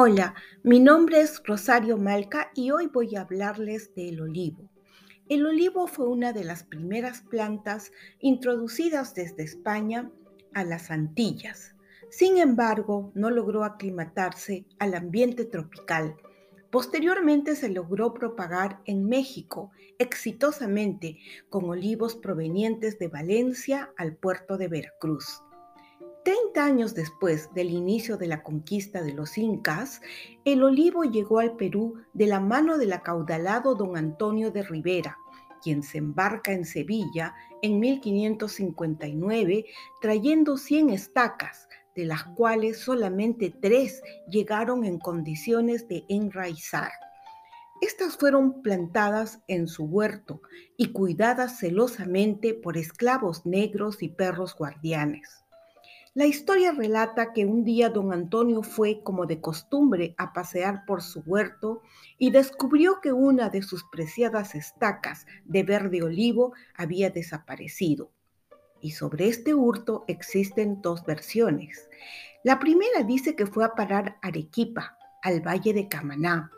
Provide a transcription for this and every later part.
Hola, mi nombre es Rosario Malca y hoy voy a hablarles del olivo. El olivo fue una de las primeras plantas introducidas desde España a las Antillas. Sin embargo, no logró aclimatarse al ambiente tropical. Posteriormente se logró propagar en México exitosamente con olivos provenientes de Valencia al puerto de Veracruz. Treinta años después del inicio de la conquista de los incas, el olivo llegó al Perú de la mano del acaudalado don Antonio de Rivera, quien se embarca en Sevilla en 1559 trayendo 100 estacas, de las cuales solamente tres llegaron en condiciones de enraizar. Estas fueron plantadas en su huerto y cuidadas celosamente por esclavos negros y perros guardianes. La historia relata que un día don Antonio fue, como de costumbre, a pasear por su huerto y descubrió que una de sus preciadas estacas de verde olivo había desaparecido. Y sobre este hurto existen dos versiones. La primera dice que fue a parar Arequipa, al valle de Camaná.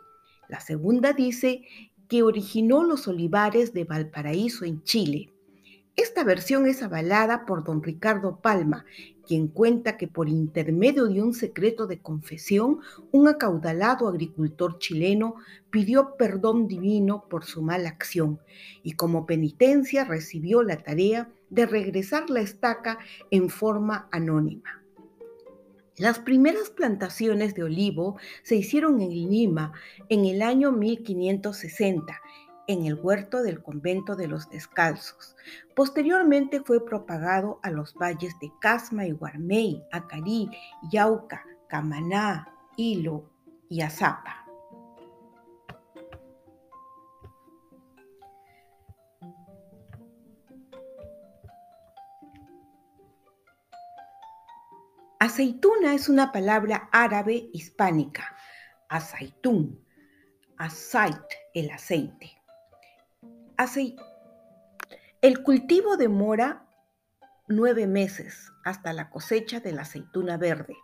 La segunda dice que originó los olivares de Valparaíso en Chile. Esta versión es avalada por don Ricardo Palma, quien cuenta que por intermedio de un secreto de confesión, un acaudalado agricultor chileno pidió perdón divino por su mala acción y como penitencia recibió la tarea de regresar la estaca en forma anónima. Las primeras plantaciones de olivo se hicieron en Lima en el año 1560 en el huerto del convento de los descalzos. Posteriormente fue propagado a los valles de Casma y Guarmey, Acarí, Yauca, Camaná, Hilo y Azapa. Aceituna es una palabra árabe hispánica. Aceitún, aceit, el aceite. El cultivo demora nueve meses hasta la cosecha de la aceituna verde.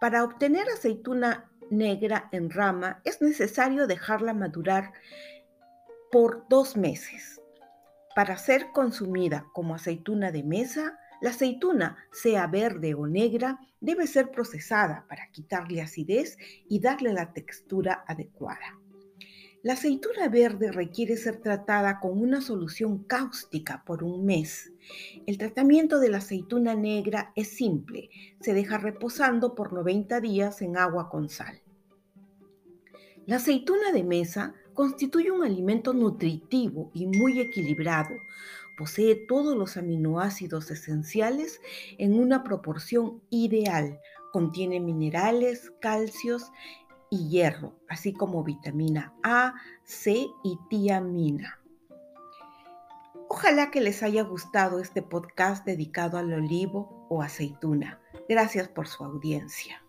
Para obtener aceituna negra en rama es necesario dejarla madurar por dos meses. Para ser consumida como aceituna de mesa, la aceituna, sea verde o negra, debe ser procesada para quitarle acidez y darle la textura adecuada. La aceituna verde requiere ser tratada con una solución cáustica por un mes. El tratamiento de la aceituna negra es simple. Se deja reposando por 90 días en agua con sal. La aceituna de mesa constituye un alimento nutritivo y muy equilibrado. Posee todos los aminoácidos esenciales en una proporción ideal. Contiene minerales, calcios y hierro, así como vitamina A, C y tiamina. Ojalá que les haya gustado este podcast dedicado al olivo o aceituna. Gracias por su audiencia.